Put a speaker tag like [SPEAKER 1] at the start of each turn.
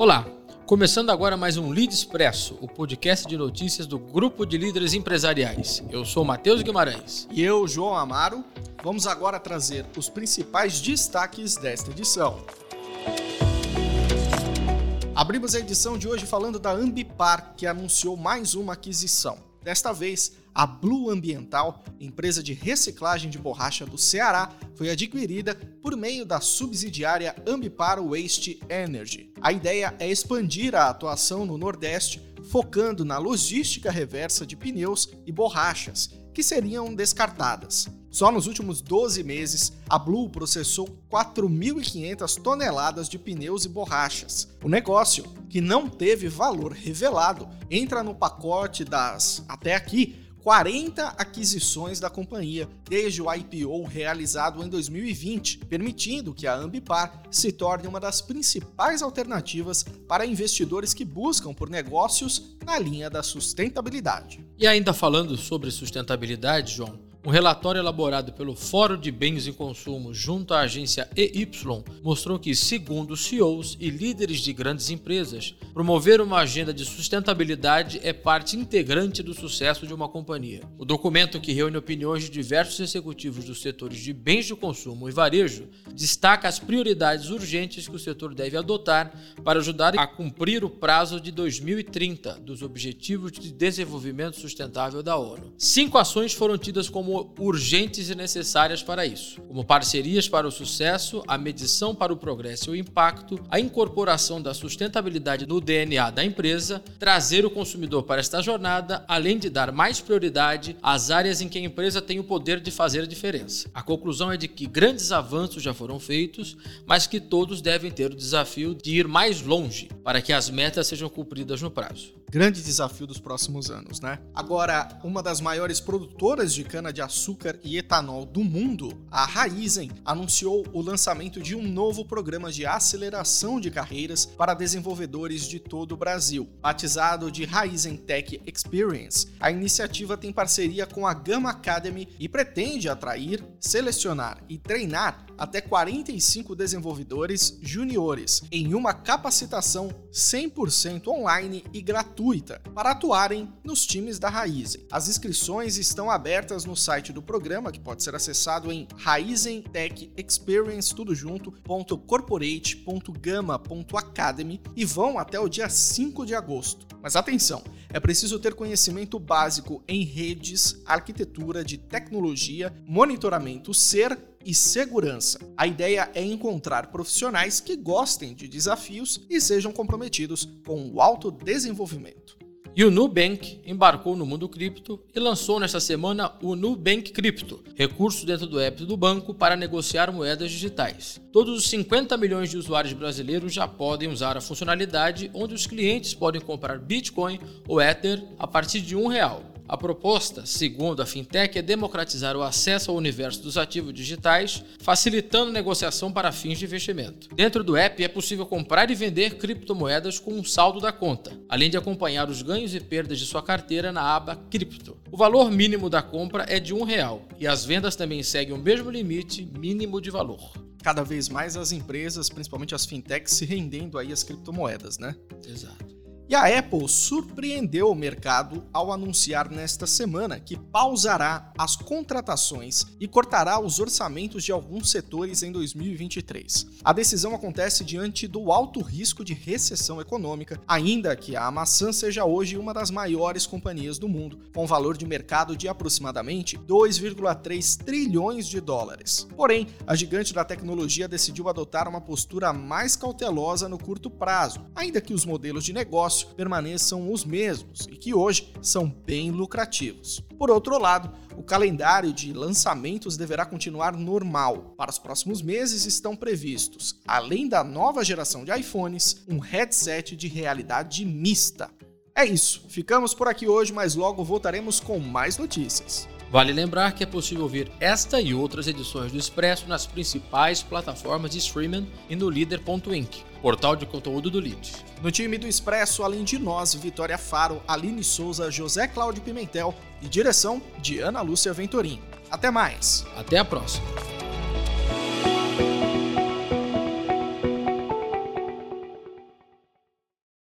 [SPEAKER 1] Olá, começando agora mais um Lead Expresso, o podcast de notícias do Grupo de Líderes Empresariais. Eu sou Matheus Guimarães.
[SPEAKER 2] E eu, João Amaro. Vamos agora trazer os principais destaques desta edição. Abrimos a edição de hoje falando da Ambipar, que anunciou mais uma aquisição. Desta vez, a Blue Ambiental, empresa de reciclagem de borracha do Ceará, foi adquirida por meio da subsidiária Ambipar Waste Energy. A ideia é expandir a atuação no Nordeste, focando na logística reversa de pneus e borrachas, que seriam descartadas. Só nos últimos 12 meses, a Blue processou 4.500 toneladas de pneus e borrachas. O negócio, que não teve valor revelado, entra no pacote das, até aqui, 40 aquisições da companhia desde o IPO realizado em 2020, permitindo que a Ambipar se torne uma das principais alternativas para investidores que buscam por negócios na linha da sustentabilidade.
[SPEAKER 1] E ainda falando sobre sustentabilidade, João, um relatório elaborado pelo Fórum de Bens e Consumo junto à agência EY mostrou que, segundo CEOs e líderes de grandes empresas, promover uma agenda de sustentabilidade é parte integrante do sucesso de uma companhia. O documento, que reúne opiniões de diversos executivos dos setores de bens de consumo e varejo, destaca as prioridades urgentes que o setor deve adotar para ajudar a cumprir o prazo de 2030 dos Objetivos de Desenvolvimento Sustentável da ONU. Cinco ações foram tidas como como urgentes e necessárias para isso, como parcerias para o sucesso, a medição para o progresso e o impacto, a incorporação da sustentabilidade no DNA da empresa, trazer o consumidor para esta jornada, além de dar mais prioridade às áreas em que a empresa tem o poder de fazer a diferença. A conclusão é de que grandes avanços já foram feitos, mas que todos devem ter o desafio de ir mais longe para que as metas sejam cumpridas no prazo
[SPEAKER 2] grande desafio dos próximos anos, né? Agora, uma das maiores produtoras de cana-de-açúcar e etanol do mundo, a Raizen, anunciou o lançamento de um novo programa de aceleração de carreiras para desenvolvedores de todo o Brasil. Batizado de Raizen Tech Experience, a iniciativa tem parceria com a Gama Academy e pretende atrair, selecionar e treinar até 45 desenvolvedores juniores em uma capacitação 100% online e gratuita para atuarem nos times da Raizen. As inscrições estão abertas no site do programa, que pode ser acessado em raizentechexperience tudo junto.corporate.gama.academy e vão até o dia 5 de agosto. Mas atenção, é preciso ter conhecimento básico em redes, arquitetura de tecnologia, monitoramento SER e segurança. A ideia é encontrar profissionais que gostem de desafios e sejam comprometidos com o autodesenvolvimento.
[SPEAKER 1] E o Nubank embarcou no mundo cripto e lançou nesta semana o Nubank Crypto, recurso dentro do app do banco para negociar moedas digitais. Todos os 50 milhões de usuários brasileiros já podem usar a funcionalidade onde os clientes podem comprar Bitcoin ou Ether a partir de um real. A proposta, segundo a fintech, é democratizar o acesso ao universo dos ativos digitais, facilitando negociação para fins de investimento. Dentro do app é possível comprar e vender criptomoedas com um saldo da conta, além de acompanhar os ganhos e perdas de sua carteira na aba Cripto. O valor mínimo da compra é de um real e as vendas também seguem o mesmo limite mínimo de valor
[SPEAKER 2] cada vez mais as empresas, principalmente as fintechs, se rendendo aí às criptomoedas, né?
[SPEAKER 1] Exato.
[SPEAKER 2] E a Apple surpreendeu o mercado ao anunciar nesta semana que pausará as contratações e cortará os orçamentos de alguns setores em 2023. A decisão acontece diante do alto risco de recessão econômica, ainda que a maçã seja hoje uma das maiores companhias do mundo, com valor de mercado de aproximadamente 2,3 trilhões de dólares. Porém, a gigante da tecnologia decidiu adotar uma postura mais cautelosa no curto prazo, ainda que os modelos de negócio negócio permaneçam os mesmos e que hoje são bem lucrativos. Por outro lado, o calendário de lançamentos deverá continuar normal. Para os próximos meses estão previstos, além da nova geração de iPhones, um headset de realidade mista. É isso, ficamos por aqui hoje, mas logo voltaremos com mais notícias.
[SPEAKER 1] Vale lembrar que é possível ouvir esta e outras edições do Expresso nas principais plataformas de streaming e no líder.inc, portal de conteúdo do Lead.
[SPEAKER 2] No time do Expresso, além de nós, Vitória Faro, Aline Souza, José Cláudio Pimentel e direção de Ana Lúcia Ventorim. Até mais!
[SPEAKER 1] Até a próxima!